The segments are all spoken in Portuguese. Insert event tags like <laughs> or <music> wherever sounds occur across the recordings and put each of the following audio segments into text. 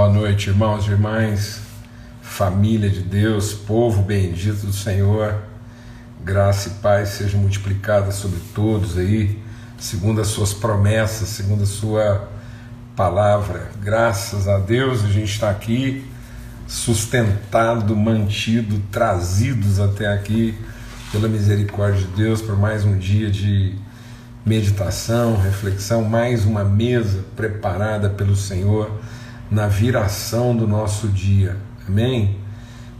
Boa noite, irmãos e irmãs, família de Deus, povo bendito do Senhor. Graça e paz sejam multiplicadas sobre todos aí, segundo as suas promessas, segundo a sua palavra. Graças a Deus a gente está aqui, sustentado, mantido, trazidos até aqui pela misericórdia de Deus por mais um dia de meditação, reflexão, mais uma mesa preparada pelo Senhor na viração do nosso dia. Amém?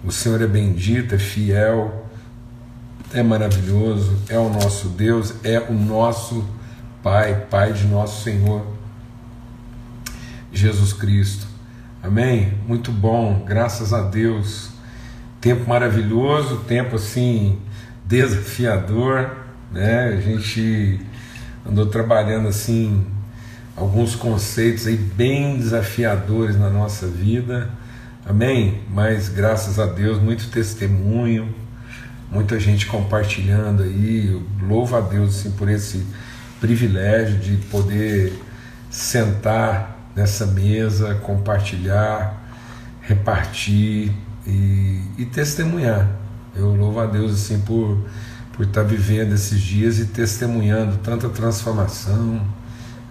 O Senhor é bendito, é fiel, é maravilhoso, é o nosso Deus, é o nosso Pai, Pai de nosso Senhor Jesus Cristo. Amém? Muito bom, graças a Deus. Tempo maravilhoso, tempo assim desafiador, né? A gente andou trabalhando assim alguns conceitos aí bem desafiadores na nossa vida. Amém? Mas graças a Deus, muito testemunho, muita gente compartilhando aí. Eu louvo a Deus assim, por esse privilégio de poder sentar nessa mesa, compartilhar, repartir e, e testemunhar. Eu louvo a Deus assim por, por estar vivendo esses dias e testemunhando tanta transformação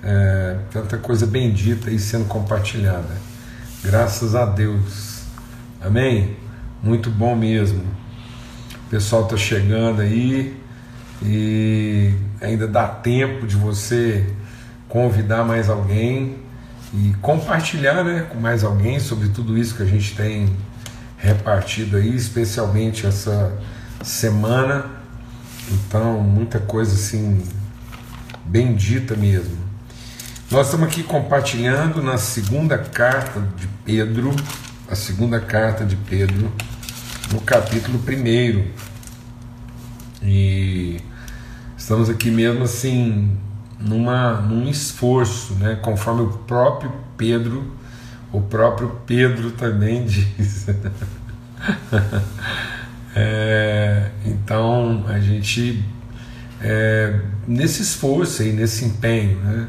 é, tanta coisa bendita aí sendo compartilhada. Graças a Deus. Amém? Muito bom mesmo. O pessoal está chegando aí e ainda dá tempo de você convidar mais alguém e compartilhar né, com mais alguém sobre tudo isso que a gente tem repartido aí, especialmente essa semana. Então, muita coisa assim, bendita mesmo. Nós estamos aqui compartilhando na segunda carta de Pedro, a segunda carta de Pedro, no capítulo 1. E estamos aqui mesmo assim, numa, num esforço, né? conforme o próprio Pedro, o próprio Pedro também <laughs> diz. é, então a gente, é, nesse esforço aí, nesse empenho, né?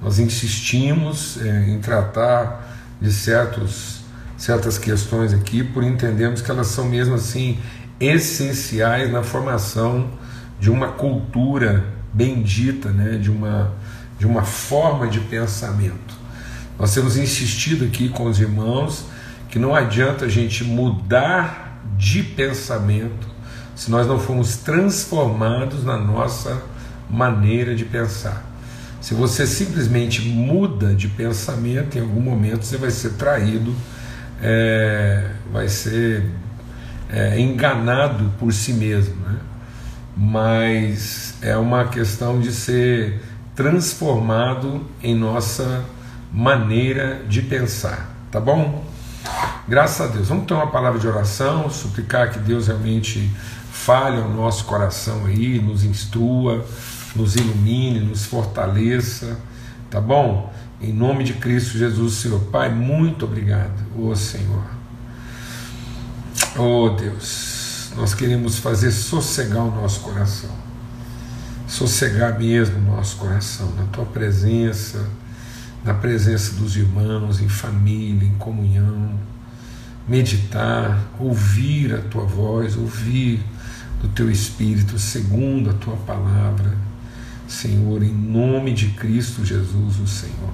Nós insistimos é, em tratar de certos, certas questões aqui, por entendermos que elas são mesmo assim essenciais na formação de uma cultura bendita, né, de, uma, de uma forma de pensamento. Nós temos insistido aqui com os irmãos que não adianta a gente mudar de pensamento se nós não formos transformados na nossa maneira de pensar. Se você simplesmente muda de pensamento, em algum momento você vai ser traído, é, vai ser é, enganado por si mesmo. Né? Mas é uma questão de ser transformado em nossa maneira de pensar, tá bom? Graças a Deus. Vamos ter uma palavra de oração, suplicar que Deus realmente fale ao nosso coração aí, nos instrua nos ilumine, nos fortaleça, tá bom? Em nome de Cristo Jesus, Senhor Pai, muito obrigado, ô oh, Senhor. Oh Deus, nós queremos fazer sossegar o nosso coração, sossegar mesmo o nosso coração, na tua presença, na presença dos irmãos, em família, em comunhão, meditar, ouvir a tua voz, ouvir do teu Espírito, segundo a tua palavra Senhor, em nome de Cristo Jesus, o Senhor.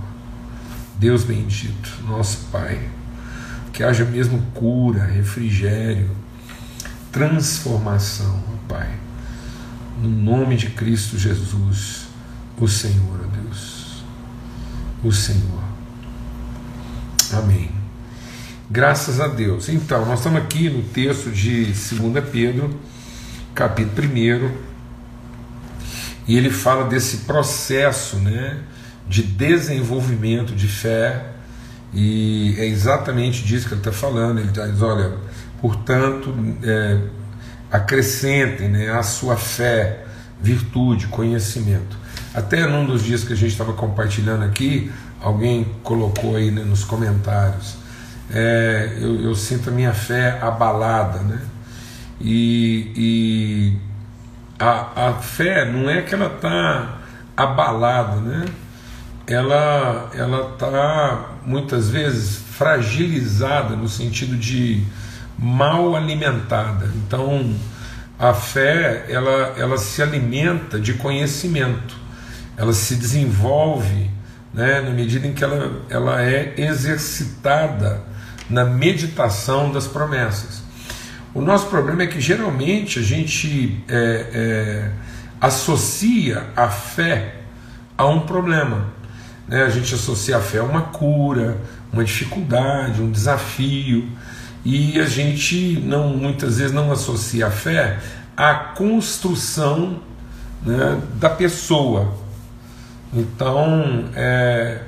Deus bendito, nosso Pai, que haja mesmo cura, refrigério, transformação, Pai. No nome de Cristo Jesus, o Senhor, ó Deus. O Senhor. Amém. Graças a Deus. Então, nós estamos aqui no texto de 2 Pedro, capítulo 1 e ele fala desse processo né, de desenvolvimento de fé, e é exatamente disso que ele está falando. Ele diz: olha, portanto, é, acrescentem né, a sua fé, virtude, conhecimento. Até num dos dias que a gente estava compartilhando aqui, alguém colocou aí né, nos comentários: é, eu, eu, sinto a minha fé abalada, né? E, e a, a fé não é que ela está abalada, né? ela ela está muitas vezes fragilizada no sentido de mal alimentada. Então, a fé ela, ela se alimenta de conhecimento, ela se desenvolve né, na medida em que ela, ela é exercitada na meditação das promessas. O nosso problema é que geralmente a gente é, é, associa a fé a um problema. Né? A gente associa a fé a uma cura, uma dificuldade, um desafio, e a gente não muitas vezes não associa a fé à construção né, da pessoa. Então, é,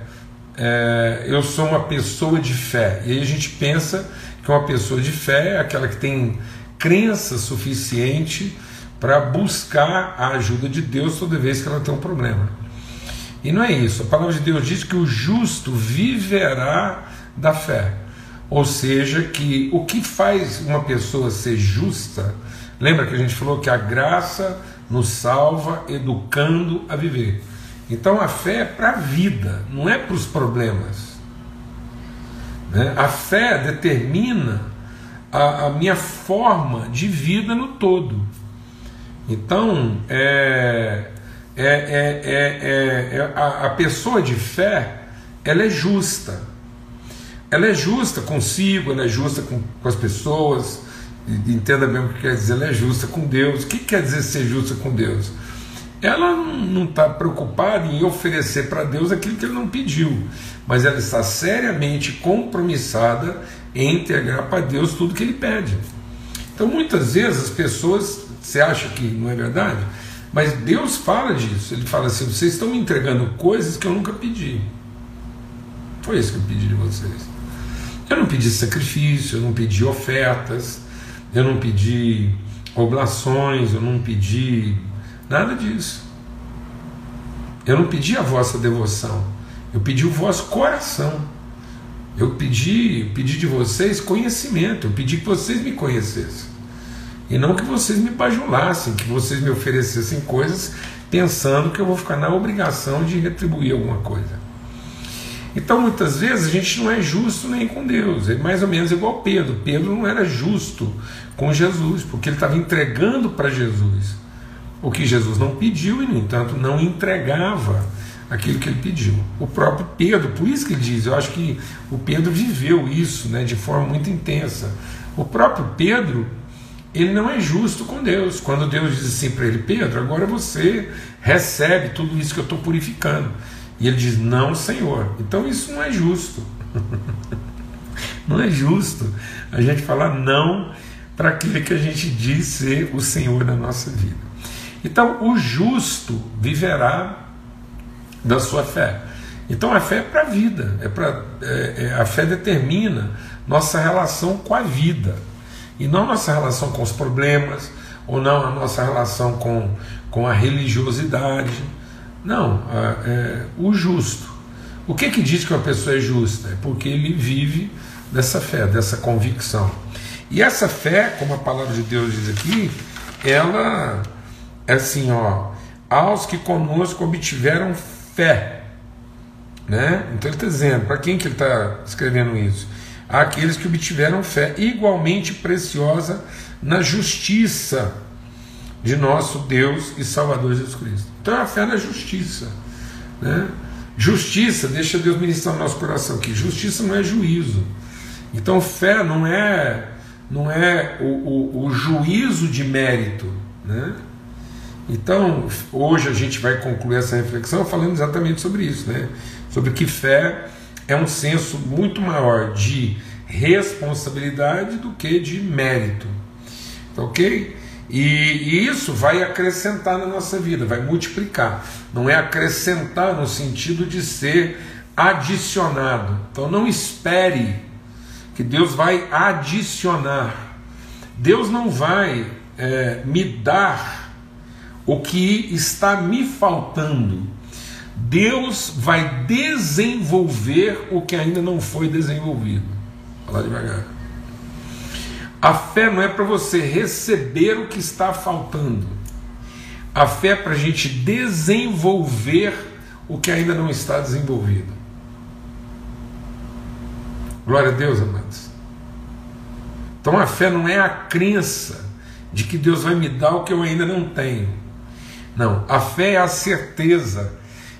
é, eu sou uma pessoa de fé. E aí a gente pensa que uma pessoa de fé é aquela que tem crença suficiente para buscar a ajuda de Deus toda vez que ela tem um problema. E não é isso. A palavra de Deus diz que o justo viverá da fé. Ou seja, que o que faz uma pessoa ser justa, lembra que a gente falou que a graça nos salva educando a viver. Então a fé é para a vida, não é para os problemas. Né? A fé determina a, a, minha forma de vida no todo. Então, é, é, é, é, é a, a pessoa de fé ela é justa. Ela é justa consigo, ela é justa com, com as pessoas. Entenda bem o que quer dizer, ela é justa com Deus. O que quer dizer ser justa com Deus? Ela não está preocupada em oferecer para Deus aquilo que ele não pediu, mas ela está seriamente compromissada em entregar para Deus tudo que ele pede. Então muitas vezes as pessoas, você acha que não é verdade? Mas Deus fala disso, ele fala assim: vocês estão me entregando coisas que eu nunca pedi. Foi isso que eu pedi de vocês. Eu não pedi sacrifício, eu não pedi ofertas, eu não pedi oblações, eu não pedi Nada disso. Eu não pedi a vossa devoção, eu pedi o vosso coração. Eu pedi, pedi de vocês conhecimento, eu pedi que vocês me conhecessem. E não que vocês me bajulassem, que vocês me oferecessem coisas pensando que eu vou ficar na obrigação de retribuir alguma coisa. Então muitas vezes a gente não é justo nem com Deus, é mais ou menos igual Pedro. Pedro não era justo com Jesus, porque ele estava entregando para Jesus o que Jesus não pediu e, no entanto, não entregava aquilo que ele pediu. O próprio Pedro, por isso que ele diz, eu acho que o Pedro viveu isso né, de forma muito intensa. O próprio Pedro, ele não é justo com Deus. Quando Deus diz assim para ele, Pedro, agora você recebe tudo isso que eu estou purificando. E ele diz, não, Senhor. Então isso não é justo. <laughs> não é justo a gente falar não para aquilo que a gente diz ser o Senhor na nossa vida. Então, o justo viverá da sua fé. Então, a fé é para a vida, é pra, é, é, a fé determina nossa relação com a vida, e não nossa relação com os problemas, ou não a nossa relação com, com a religiosidade. Não, a, é, o justo. O que, que diz que uma pessoa é justa? É porque ele vive dessa fé, dessa convicção. E essa fé, como a palavra de Deus diz aqui, ela é assim, ó, aos que conosco obtiveram fé. Né? Então ele está dizendo, para quem que ele está escrevendo isso? Aqueles que obtiveram fé igualmente preciosa na justiça de nosso Deus e Salvador Jesus Cristo. Então é a fé na justiça. Né? Justiça, deixa Deus ministrar no nosso coração aqui. Justiça não é juízo. Então fé não é não é o, o, o juízo de mérito. Né? Então, hoje a gente vai concluir essa reflexão falando exatamente sobre isso, né? Sobre que fé é um senso muito maior de responsabilidade do que de mérito. Tá ok? E, e, isso vai acrescentar na nossa vida, vai multiplicar. Não é acrescentar no sentido de ser adicionado. Então não espere que Deus vai adicionar. Deus não vai é, me dar o que está me faltando. Deus vai desenvolver o que ainda não foi desenvolvido. Vou falar devagar. A fé não é para você receber o que está faltando. A fé é para a gente desenvolver o que ainda não está desenvolvido. Glória a Deus, amados. Então a fé não é a crença de que Deus vai me dar o que eu ainda não tenho. Não, a fé é a certeza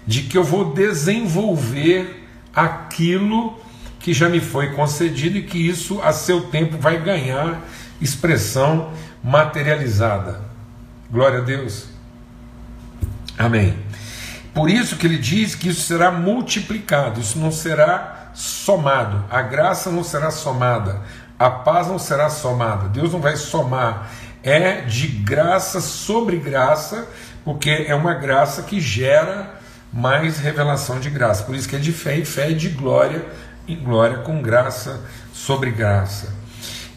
de que eu vou desenvolver aquilo que já me foi concedido e que isso a seu tempo vai ganhar expressão materializada. Glória a Deus. Amém. Por isso que ele diz que isso será multiplicado, isso não será somado, a graça não será somada, a paz não será somada, Deus não vai somar, é de graça sobre graça, porque é uma graça que gera mais revelação de graça. Por isso que é de fé e fé de glória em glória, com graça sobre graça.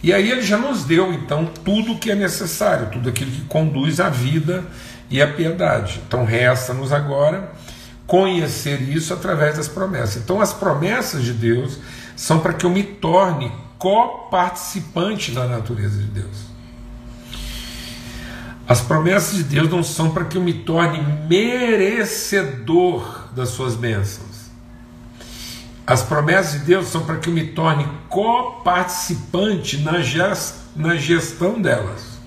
E aí ele já nos deu então tudo o que é necessário, tudo aquilo que conduz à vida e à piedade. Então resta-nos agora conhecer isso através das promessas. Então as promessas de Deus são para que eu me torne coparticipante da natureza de Deus. As promessas de Deus não são para que eu me torne merecedor das suas bênçãos. As promessas de Deus são para que eu me torne coparticipante na, gest, na gestão delas.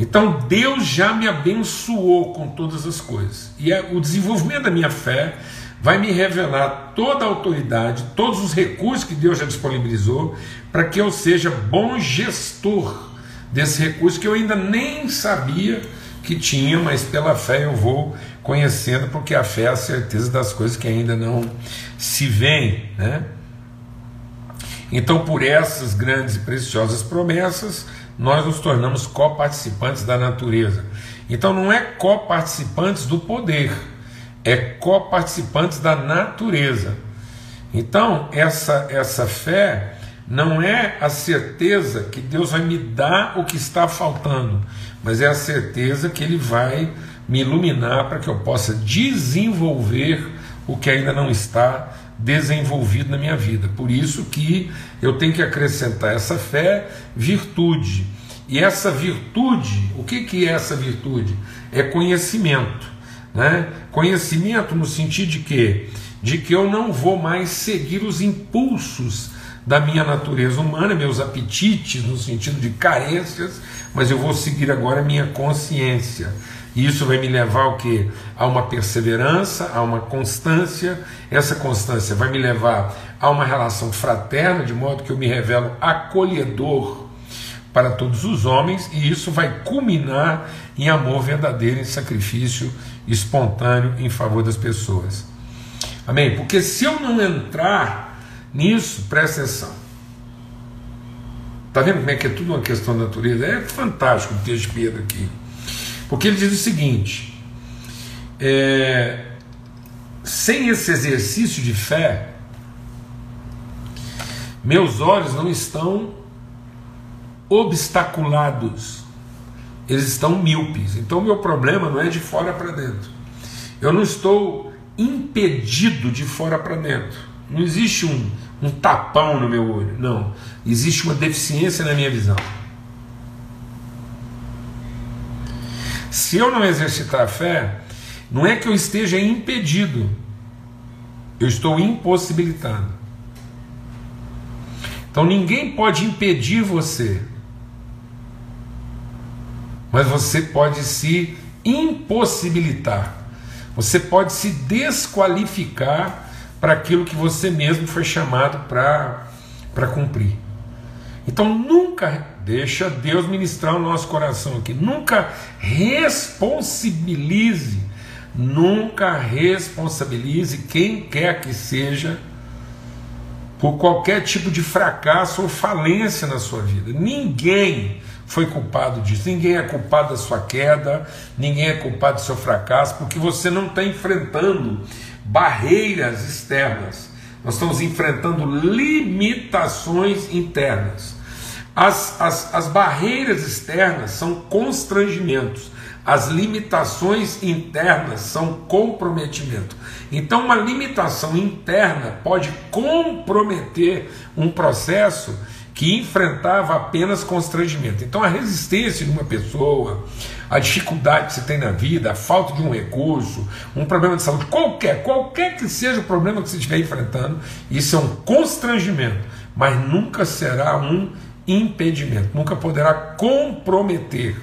Então Deus já me abençoou com todas as coisas. E é, o desenvolvimento da minha fé vai me revelar toda a autoridade, todos os recursos que Deus já disponibilizou, para que eu seja bom gestor desse recurso que eu ainda nem sabia que tinha, mas pela fé eu vou conhecendo, porque a fé é a certeza das coisas que ainda não se veem, né? Então, por essas grandes e preciosas promessas, nós nos tornamos coparticipantes da natureza. Então, não é coparticipantes do poder, é coparticipantes da natureza. Então, essa, essa fé não é a certeza que Deus vai me dar o que está faltando, mas é a certeza que Ele vai me iluminar para que eu possa desenvolver o que ainda não está desenvolvido na minha vida. Por isso que eu tenho que acrescentar essa fé, virtude. E essa virtude, o que, que é essa virtude? É conhecimento. Né? Conhecimento no sentido de que de que eu não vou mais seguir os impulsos da minha natureza humana, meus apetites no sentido de carências, mas eu vou seguir agora a minha consciência. E isso vai me levar ao que? A uma perseverança, a uma constância. Essa constância vai me levar a uma relação fraterna, de modo que eu me revelo acolhedor para todos os homens, e isso vai culminar em amor verdadeiro, em sacrifício espontâneo em favor das pessoas. Amém? Porque se eu não entrar nisso, presta atenção. Está vendo como é que é tudo uma questão da natureza? É fantástico o texto de Pedro aqui. Porque ele diz o seguinte: é, sem esse exercício de fé, meus olhos não estão obstaculados eles estão míopes. Então, meu problema não é de fora para dentro. Eu não estou impedido de fora para dentro. Não existe um, um tapão no meu olho. Não. Existe uma deficiência na minha visão. Se eu não exercitar a fé, não é que eu esteja impedido, eu estou impossibilitado. Então ninguém pode impedir você mas você pode se impossibilitar, você pode se desqualificar para aquilo que você mesmo foi chamado para cumprir. Então nunca deixa Deus ministrar o nosso coração aqui, nunca responsabilize, nunca responsabilize quem quer que seja por qualquer tipo de fracasso ou falência na sua vida. Ninguém foi culpado disso. Ninguém é culpado da sua queda, ninguém é culpado do seu fracasso, porque você não está enfrentando barreiras externas. Nós estamos enfrentando limitações internas. As, as, as barreiras externas são constrangimentos, as limitações internas são comprometimento. Então, uma limitação interna pode comprometer um processo que enfrentava apenas constrangimento. Então a resistência de uma pessoa, a dificuldade que você tem na vida, a falta de um recurso, um problema de saúde, qualquer, qualquer que seja o problema que você estiver enfrentando, isso é um constrangimento, mas nunca será um impedimento, nunca poderá comprometer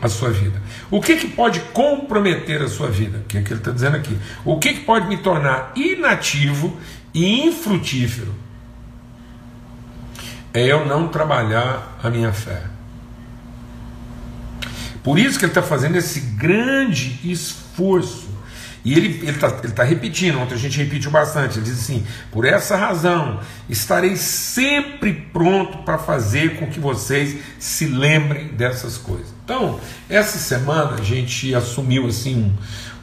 a sua vida. O que, que pode comprometer a sua vida? O que, é que ele está dizendo aqui? O que, que pode me tornar inativo e infrutífero? É eu não trabalhar a minha fé. Por isso que ele está fazendo esse grande esforço e ele está ele tá repetindo, ontem a gente repetiu bastante, ele diz assim: por essa razão estarei sempre pronto para fazer com que vocês se lembrem dessas coisas. Então, essa semana a gente assumiu assim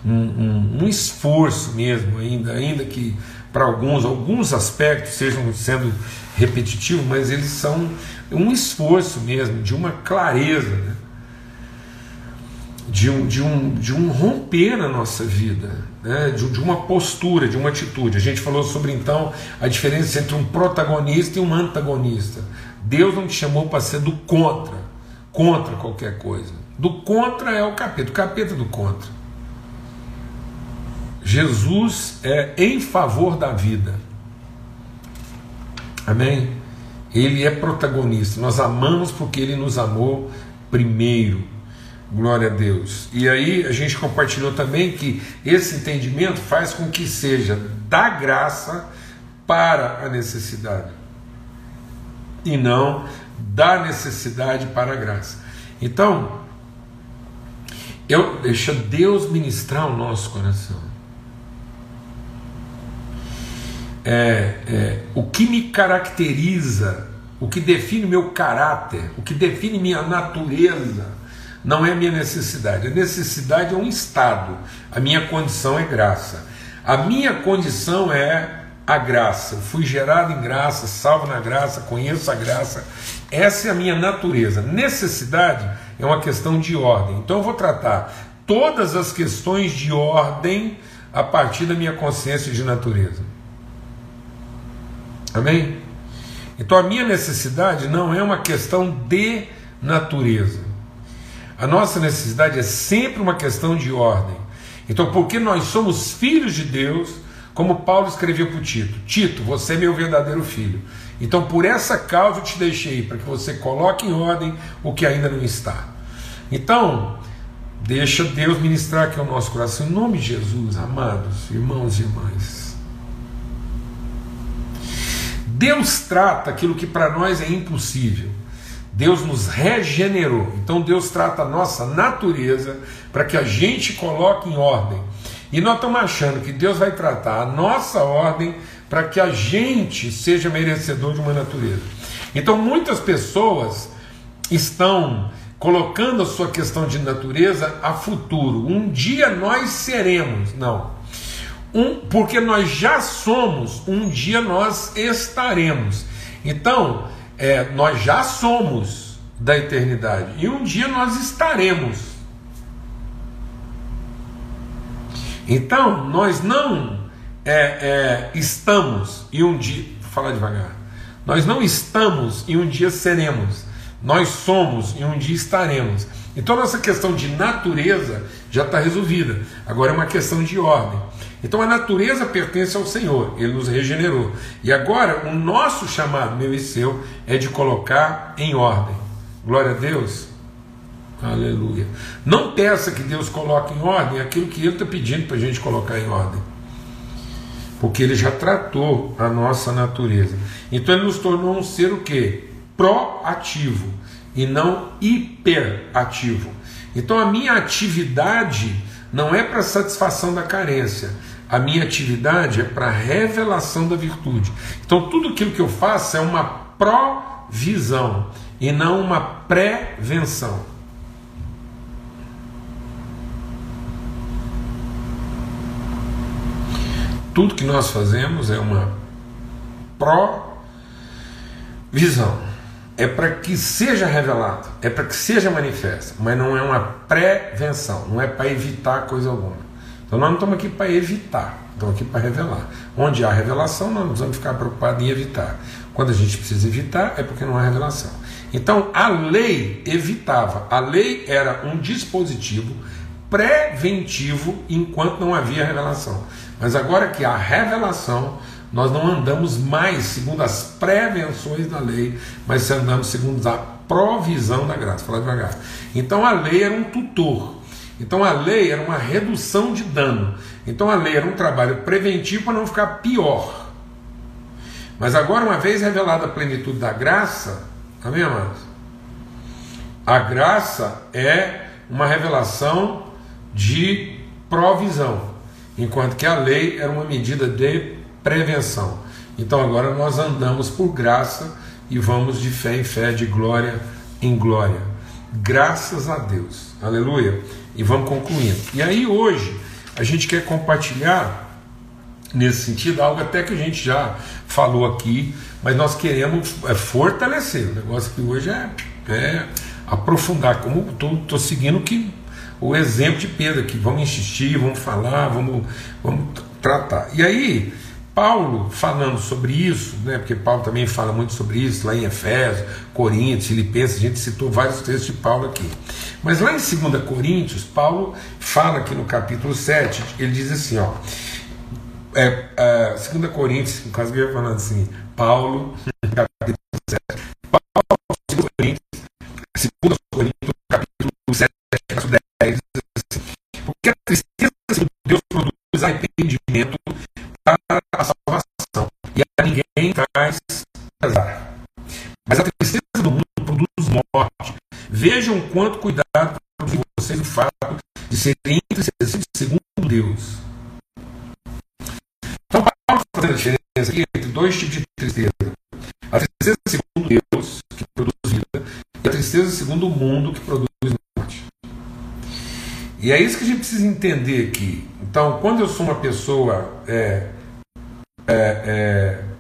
um, um, um esforço mesmo, ainda, ainda que para alguns, alguns aspectos sejam sendo repetitivos, mas eles são um esforço mesmo, de uma clareza. Né? de um, de um, de um romper na nossa vida, né? de, de uma postura, de uma atitude. A gente falou sobre então a diferença entre um protagonista e um antagonista. Deus não te chamou para ser do contra, contra qualquer coisa. Do contra é o capeta, o capeta é do contra. Jesus é em favor da vida. Amém? Ele é protagonista. Nós amamos porque ele nos amou primeiro. Glória a Deus. E aí a gente compartilhou também que esse entendimento faz com que seja da graça para a necessidade e não da necessidade para a graça. Então, eu deixa Deus ministrar o nosso coração. É, é, o que me caracteriza, o que define meu caráter, o que define minha natureza, não é a minha necessidade. A necessidade é um estado. A minha condição é graça. A minha condição é a graça. Eu fui gerado em graça, salvo na graça, conheço a graça. Essa é a minha natureza. Necessidade é uma questão de ordem. Então eu vou tratar todas as questões de ordem a partir da minha consciência de natureza. Amém? Então a minha necessidade não é uma questão de natureza. A nossa necessidade é sempre uma questão de ordem. Então, porque nós somos filhos de Deus, como Paulo escreveu para o Tito: Tito, você é meu verdadeiro filho. Então, por essa causa eu te deixei, para que você coloque em ordem o que ainda não está. Então, deixa Deus ministrar aqui o nosso coração, em nome de Jesus, amados irmãos e irmãs. Deus trata aquilo que para nós é impossível. Deus nos regenerou. Então Deus trata a nossa natureza para que a gente coloque em ordem. E nós estamos achando que Deus vai tratar a nossa ordem para que a gente seja merecedor de uma natureza. Então muitas pessoas estão colocando a sua questão de natureza a futuro. Um dia nós seremos. Não. Um, porque nós já somos, um dia nós estaremos. Então, é, nós já somos da eternidade e um dia nós estaremos. Então, nós não é, é, estamos e um dia, vou falar devagar, nós não estamos e um dia seremos, nós somos e um dia estaremos. Então, nossa questão de natureza já está resolvida, agora é uma questão de ordem. Então a natureza pertence ao Senhor, Ele nos regenerou. E agora o nosso chamado, meu e seu, é de colocar em ordem. Glória a Deus. Aleluia. Não peça que Deus coloque em ordem aquilo que Ele está pedindo para a gente colocar em ordem. Porque Ele já tratou a nossa natureza. Então Ele nos tornou um ser o quê? Proativo e não hiperativo. Então a minha atividade não é para satisfação da carência, a minha atividade é para revelação da virtude. Então, tudo aquilo que eu faço é uma provisão e não uma prevenção. Tudo que nós fazemos é uma provisão. É para que seja revelado, é para que seja manifesto, mas não é uma prevenção, não é para evitar coisa alguma. Então nós não estamos aqui para evitar, estamos aqui para revelar. Onde há revelação, nós não precisamos ficar preocupados em evitar. Quando a gente precisa evitar, é porque não há revelação. Então a lei evitava, a lei era um dispositivo preventivo enquanto não havia revelação. Mas agora que há revelação, nós não andamos mais segundo as prevenções da lei, mas andamos segundo a provisão da graça. Fala devagar. Então a lei era um tutor. Então a lei era uma redução de dano. Então a lei era um trabalho preventivo para não ficar pior. Mas agora, uma vez revelada a plenitude da graça, amém, amados? A graça é uma revelação de provisão, enquanto que a lei era uma medida de prevenção. Então agora nós andamos por graça e vamos de fé em fé, de glória em glória. Graças a Deus. Aleluia. E vamos concluindo. E aí hoje a gente quer compartilhar nesse sentido algo até que a gente já falou aqui, mas nós queremos é, fortalecer. O negócio que hoje é, é aprofundar, como estou seguindo que o exemplo de Pedro aqui, vamos insistir, vamos falar, vamos, vamos tratar. E aí, Paulo falando sobre isso, né, porque Paulo também fala muito sobre isso lá em Efésios, Coríntios, Filipenses, a gente citou vários textos de Paulo aqui. Mas lá em 2 Coríntios, Paulo fala aqui no capítulo 7, ele diz assim, ó, é, é, 2 Coríntios, no caso eu ia falando assim, Paulo, capítulo 7, ninguém traz pesar. Mas a tristeza do mundo produz morte. Vejam quanto cuidado de vocês o fato de serem entristecidos segundo Deus. Então, Paulo está fazendo a diferença aqui entre dois tipos de tristeza: a tristeza segundo Deus, que produz vida, e a tristeza segundo o mundo, que produz morte. E é isso que a gente precisa entender aqui. Então, quando eu sou uma pessoa é, é, é,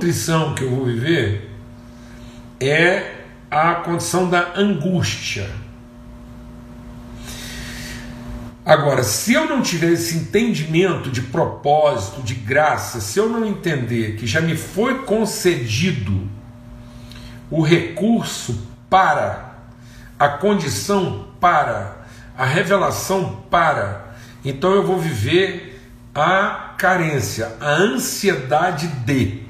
contrição que eu vou viver é a condição da angústia. Agora, se eu não tiver esse entendimento de propósito, de graça, se eu não entender que já me foi concedido o recurso para, a condição para, a revelação para, então eu vou viver a carência, a ansiedade de.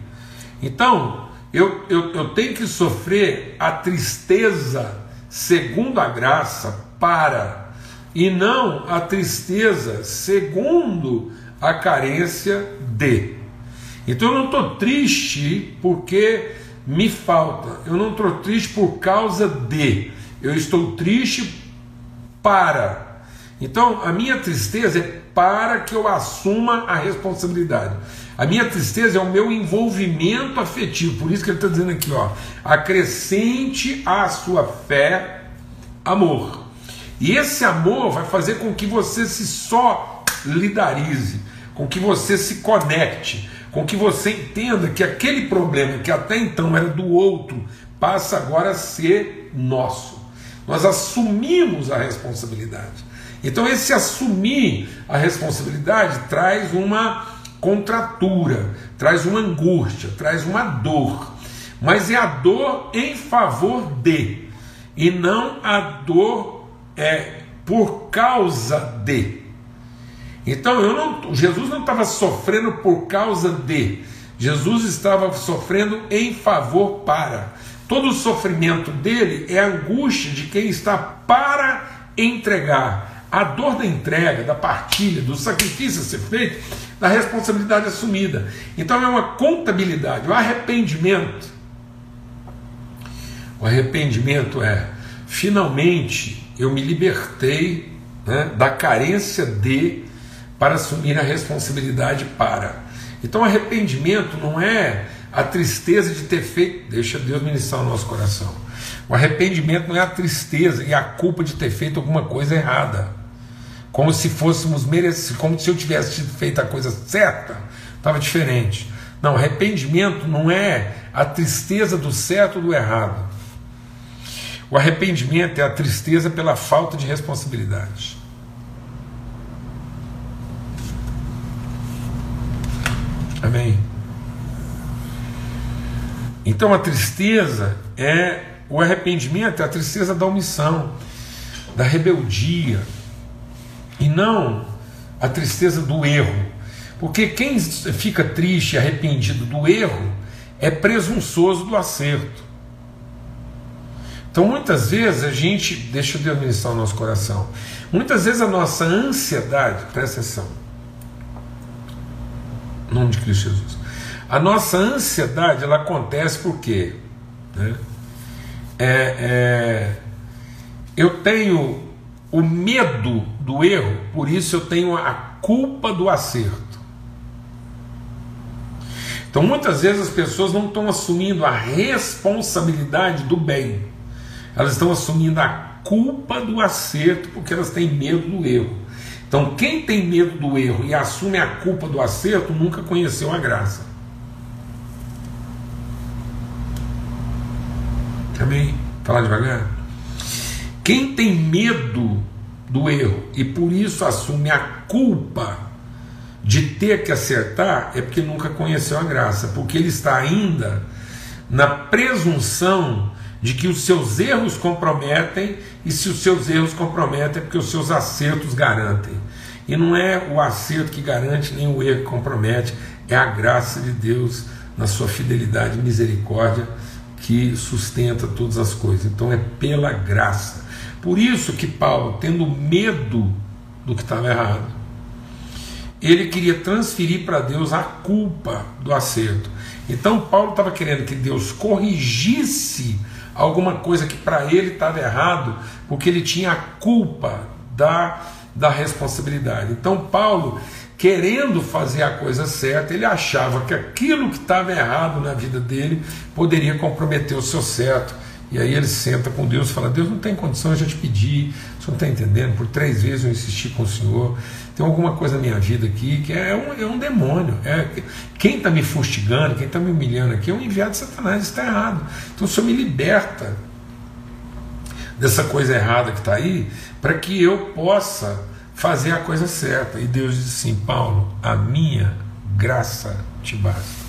Então, eu, eu, eu tenho que sofrer a tristeza segundo a graça para e não a tristeza segundo a carência de. Então eu não estou triste porque me falta, eu não estou triste por causa de, eu estou triste para. Então a minha tristeza é para que eu assuma a responsabilidade. A minha tristeza é o meu envolvimento afetivo, por isso que ele está dizendo aqui, ó, acrescente à sua fé amor. E esse amor vai fazer com que você se solidarize, com que você se conecte, com que você entenda que aquele problema que até então era do outro passa agora a ser nosso. Nós assumimos a responsabilidade. Então, esse assumir a responsabilidade traz uma contratura, traz uma angústia, traz uma dor. Mas é a dor em favor de, e não a dor é por causa de. Então eu não, Jesus não estava sofrendo por causa de. Jesus estava sofrendo em favor para. Todo o sofrimento dele é angústia de quem está para entregar. A dor da entrega, da partilha, do sacrifício a ser feito, da responsabilidade assumida. Então é uma contabilidade. O arrependimento. O arrependimento é finalmente eu me libertei né, da carência de para assumir a responsabilidade para. Então, arrependimento não é a tristeza de ter feito, deixa Deus ministrar o nosso coração. O arrependimento não é a tristeza e a culpa de ter feito alguma coisa errada. Como se fôssemos merecidos, como se eu tivesse feito a coisa certa, estava diferente. Não, arrependimento não é a tristeza do certo ou do errado. O arrependimento é a tristeza pela falta de responsabilidade. Amém? Então a tristeza é o arrependimento, é a tristeza da omissão, da rebeldia, e não a tristeza do erro. Porque quem fica triste arrependido do erro é presunçoso do acerto. Então muitas vezes a gente, deixa Deus ministrar o nosso coração, muitas vezes a nossa ansiedade, presta atenção, em nome de Cristo Jesus, a nossa ansiedade ela acontece porque né? é, é, eu tenho o medo do erro, por isso eu tenho a culpa do acerto. Então muitas vezes as pessoas não estão assumindo a responsabilidade do bem, elas estão assumindo a culpa do acerto porque elas têm medo do erro. Então quem tem medo do erro e assume a culpa do acerto nunca conheceu a graça. Amém? Falar devagar. Quem tem medo do erro e por isso assume a culpa de ter que acertar é porque nunca conheceu a graça, porque ele está ainda na presunção de que os seus erros comprometem, e se os seus erros comprometem é porque os seus acertos garantem. E não é o acerto que garante, nem o erro que compromete, é a graça de Deus na sua fidelidade e misericórdia que sustenta todas as coisas. Então é pela graça. Por isso que Paulo, tendo medo do que estava errado, ele queria transferir para Deus a culpa do acerto. Então Paulo estava querendo que Deus corrigisse alguma coisa que para ele estava errado, porque ele tinha a culpa da, da responsabilidade. Então Paulo, querendo fazer a coisa certa, ele achava que aquilo que estava errado na vida dele poderia comprometer o seu certo. E aí ele senta com Deus e fala: Deus não tem condição, eu já te pedi, o senhor não está entendendo, por três vezes eu insisti com o senhor, tem alguma coisa na minha vida aqui que é um, é um demônio. É, quem está me fustigando, quem está me humilhando aqui é um enviado de Satanás, está errado. Então o senhor me liberta dessa coisa errada que está aí, para que eu possa fazer a coisa certa. E Deus diz assim: Paulo, a minha graça te basta.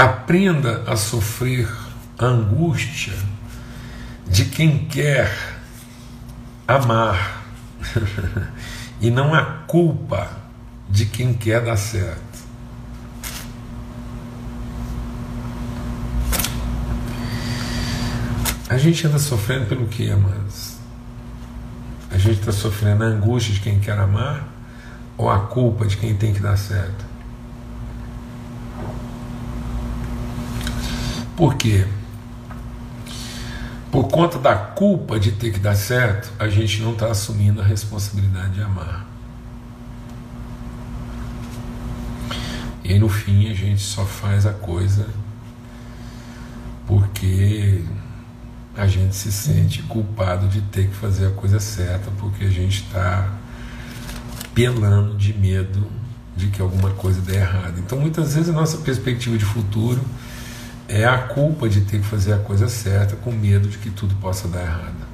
Aprenda a sofrer a angústia de quem quer amar <laughs> e não a culpa de quem quer dar certo. A gente anda sofrendo pelo que, amados? A gente está sofrendo a angústia de quem quer amar ou a culpa de quem tem que dar certo? Por quê? Por conta da culpa de ter que dar certo, a gente não está assumindo a responsabilidade de amar. E aí no fim a gente só faz a coisa porque a gente se sente culpado de ter que fazer a coisa certa, porque a gente está pelando de medo de que alguma coisa dê errado. Então muitas vezes a nossa perspectiva de futuro é a culpa de ter que fazer a coisa certa com medo de que tudo possa dar errado.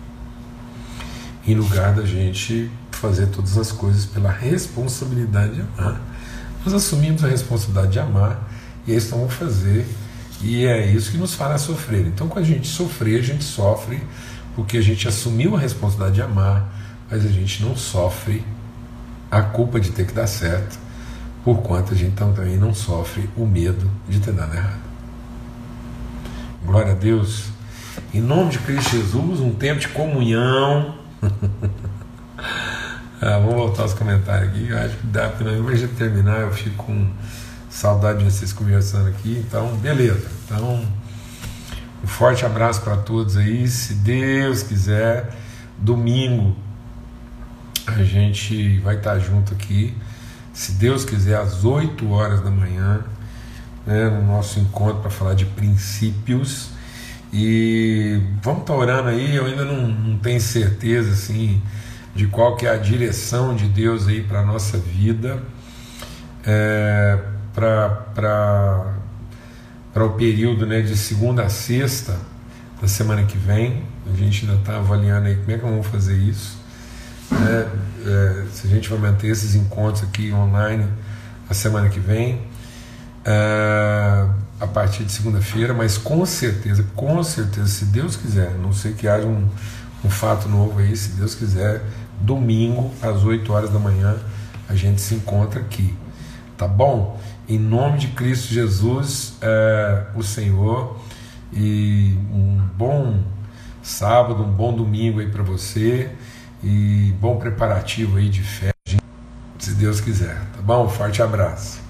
Em lugar da gente fazer todas as coisas pela responsabilidade de amar. Nós assumimos a responsabilidade de amar e é isso que vamos fazer e é isso que nos fará sofrer. Então, quando a gente sofrer, a gente sofre porque a gente assumiu a responsabilidade de amar, mas a gente não sofre a culpa de ter que dar certo, por quanto a gente também não sofre o medo de ter dado errado. Glória a Deus. Em nome de Cristo Jesus, um tempo de comunhão. <laughs> ah, vamos voltar aos comentários aqui. Eu acho que dá, ao invés de terminar, eu fico com saudade de vocês conversando aqui. Então, beleza. Então, um forte abraço para todos aí. Se Deus quiser, domingo a gente vai estar junto aqui. Se Deus quiser, às 8 horas da manhã né, no nosso encontro para falar de princípios. E vamos estar tá orando aí, eu ainda não, não tenho certeza assim de qual que é a direção de Deus aí para a nossa vida, é, para o período né, de segunda a sexta da semana que vem. A gente ainda está avaliando aí como é que vamos fazer isso. É, é, se a gente vai manter esses encontros aqui online a semana que vem, é, a partir de segunda-feira, mas com certeza, com certeza, se Deus quiser, não sei que haja um, um fato novo aí, se Deus quiser, domingo às 8 horas da manhã a gente se encontra aqui, tá bom? Em nome de Cristo Jesus, é, o Senhor, e um bom sábado, um bom domingo aí para você e bom preparativo aí de fé, se Deus quiser, tá bom? Forte abraço.